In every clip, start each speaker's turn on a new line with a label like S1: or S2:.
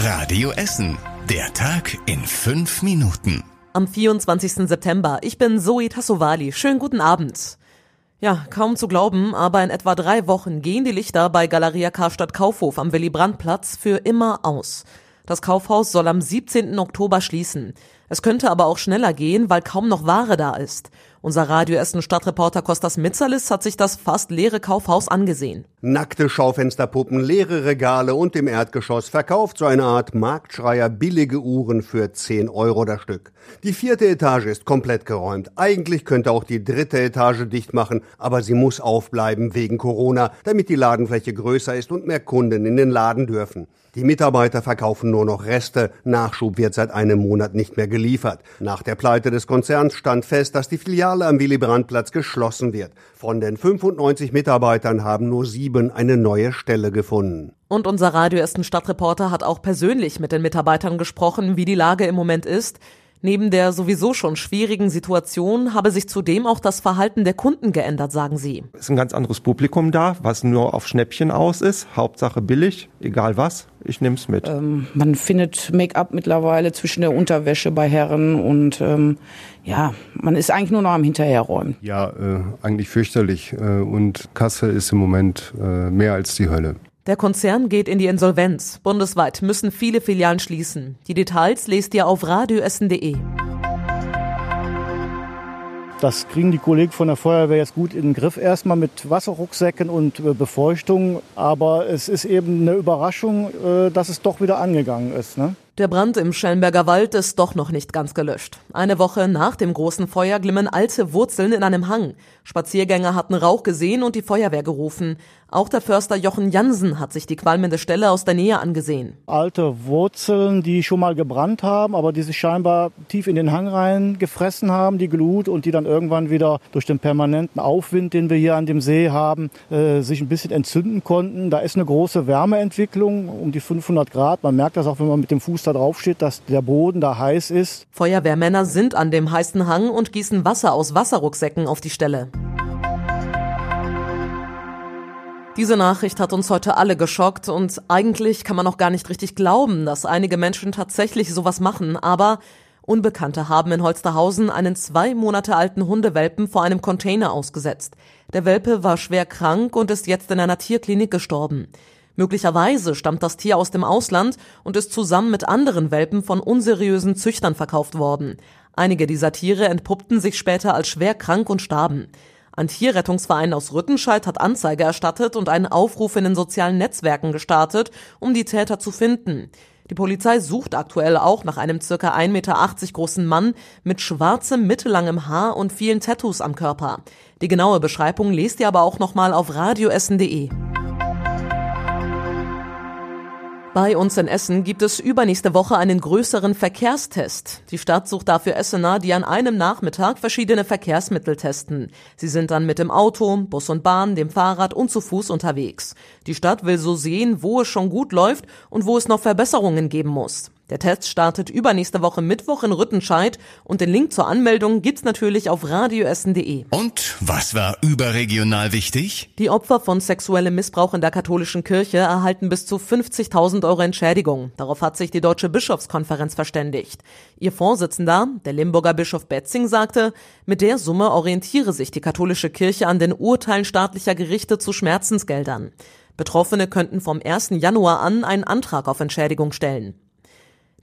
S1: Radio Essen. Der Tag in fünf Minuten.
S2: Am 24. September. Ich bin Zoe Tassovali. Schönen guten Abend. Ja, kaum zu glauben, aber in etwa drei Wochen gehen die Lichter bei Galeria Karstadt Kaufhof am Willy-Brandt-Platz für immer aus. Das Kaufhaus soll am 17. Oktober schließen. Es könnte aber auch schneller gehen, weil kaum noch Ware da ist. Unser Radio Essen Stadtreporter Kostas Mitzalis hat sich das fast leere Kaufhaus angesehen.
S3: Nackte Schaufensterpuppen, leere Regale und im Erdgeschoss verkauft so eine Art Marktschreier billige Uhren für 10 Euro das Stück. Die vierte Etage ist komplett geräumt. Eigentlich könnte auch die dritte Etage dicht machen, aber sie muss aufbleiben wegen Corona, damit die Ladenfläche größer ist und mehr Kunden in den Laden dürfen. Die Mitarbeiter verkaufen nur noch Reste. Nachschub wird seit einem Monat nicht mehr geliefert. Nach der Pleite des Konzerns stand fest, dass die Filiale am Willy-Brandt-Platz geschlossen wird. Von den 95 Mitarbeitern haben nur sieben eine neue Stelle gefunden.
S2: Und unser Radio Stadtreporter hat auch persönlich mit den Mitarbeitern gesprochen, wie die Lage im Moment ist. Neben der sowieso schon schwierigen Situation habe sich zudem auch das Verhalten der Kunden geändert, sagen sie.
S4: Es ist ein ganz anderes Publikum da, was nur auf Schnäppchen aus ist. Hauptsache billig, egal was, ich nehme es mit.
S5: Ähm, man findet Make-up mittlerweile zwischen der Unterwäsche bei Herren und ähm, ja, man ist eigentlich nur noch am Hinterherräumen.
S6: Ja, äh, eigentlich fürchterlich. Äh, und Kasse ist im Moment äh, mehr als die Hölle.
S2: Der Konzern geht in die Insolvenz. Bundesweit müssen viele Filialen schließen. Die Details lest ihr auf radioessen.de.
S7: Das kriegen die Kollegen von der Feuerwehr jetzt gut in den Griff, erstmal mit Wasserrucksäcken und äh, Befeuchtung. Aber es ist eben eine Überraschung, äh, dass es doch wieder angegangen ist. Ne?
S2: Der Brand im Schellenberger Wald ist doch noch nicht ganz gelöscht. Eine Woche nach dem großen Feuer glimmen alte Wurzeln in einem Hang. Spaziergänger hatten Rauch gesehen und die Feuerwehr gerufen. Auch der Förster Jochen Jansen hat sich die qualmende Stelle aus der Nähe angesehen.
S7: Alte Wurzeln, die schon mal gebrannt haben, aber die sich scheinbar tief in den Hang rein gefressen haben, die Glut und die dann irgendwann wieder durch den permanenten Aufwind, den wir hier an dem See haben, äh, sich ein bisschen entzünden konnten. Da ist eine große Wärmeentwicklung um die 500 Grad. Man merkt das auch, wenn man mit dem Fuß da drauf steht, dass der Boden da heiß ist.
S2: Feuerwehrmänner sind an dem heißen Hang und gießen Wasser aus Wasserrucksäcken auf die Stelle. Diese Nachricht hat uns heute alle geschockt und eigentlich kann man noch gar nicht richtig glauben, dass einige Menschen tatsächlich sowas machen, aber Unbekannte haben in Holsterhausen einen zwei Monate alten Hundewelpen vor einem Container ausgesetzt. Der Welpe war schwer krank und ist jetzt in einer Tierklinik gestorben. Möglicherweise stammt das Tier aus dem Ausland und ist zusammen mit anderen Welpen von unseriösen Züchtern verkauft worden. Einige dieser Tiere entpuppten sich später als schwer krank und starben. Ein Tierrettungsverein aus Rüttenscheid hat Anzeige erstattet und einen Aufruf in den sozialen Netzwerken gestartet, um die Täter zu finden. Die Polizei sucht aktuell auch nach einem circa 1,80 Meter großen Mann mit schwarzem, mittellangem Haar und vielen Tattoos am Körper. Die genaue Beschreibung lest ihr aber auch nochmal auf radioessen.de. Bei uns in Essen gibt es übernächste Woche einen größeren Verkehrstest. Die Stadt sucht dafür Essener, die an einem Nachmittag verschiedene Verkehrsmittel testen. Sie sind dann mit dem Auto, Bus und Bahn, dem Fahrrad und zu Fuß unterwegs. Die Stadt will so sehen, wo es schon gut läuft und wo es noch Verbesserungen geben muss. Der Test startet übernächste Woche Mittwoch in Rüttenscheid und den Link zur Anmeldung gibt's natürlich auf radioessen.de.
S1: Und was war überregional wichtig?
S2: Die Opfer von sexuellem Missbrauch in der katholischen Kirche erhalten bis zu 50.000 Euro Entschädigung. Darauf hat sich die Deutsche Bischofskonferenz verständigt. Ihr Vorsitzender, der Limburger Bischof Betzing, sagte, mit der Summe orientiere sich die katholische Kirche an den Urteilen staatlicher Gerichte zu Schmerzensgeldern. Betroffene könnten vom 1. Januar an einen Antrag auf Entschädigung stellen.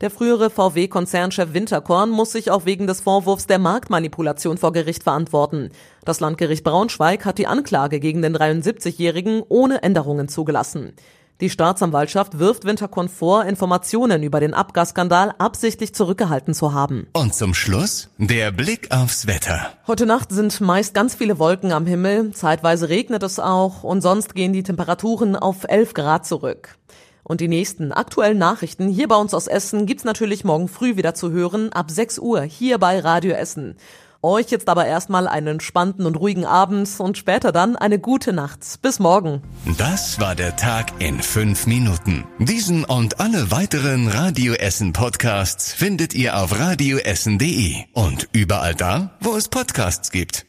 S2: Der frühere VW-Konzernchef Winterkorn muss sich auch wegen des Vorwurfs der Marktmanipulation vor Gericht verantworten. Das Landgericht Braunschweig hat die Anklage gegen den 73-Jährigen ohne Änderungen zugelassen. Die Staatsanwaltschaft wirft Winterkorn vor, Informationen über den Abgasskandal absichtlich zurückgehalten zu haben.
S1: Und zum Schluss der Blick aufs Wetter.
S2: Heute Nacht sind meist ganz viele Wolken am Himmel, zeitweise regnet es auch und sonst gehen die Temperaturen auf 11 Grad zurück. Und die nächsten aktuellen Nachrichten hier bei uns aus Essen gibt's natürlich morgen früh wieder zu hören, ab 6 Uhr hier bei Radio Essen. Euch jetzt aber erstmal einen entspannten und ruhigen Abend und später dann eine gute Nacht. Bis morgen.
S1: Das war der Tag in fünf Minuten. Diesen und alle weiteren Radio Essen Podcasts findet ihr auf radioessen.de und überall da, wo es Podcasts gibt.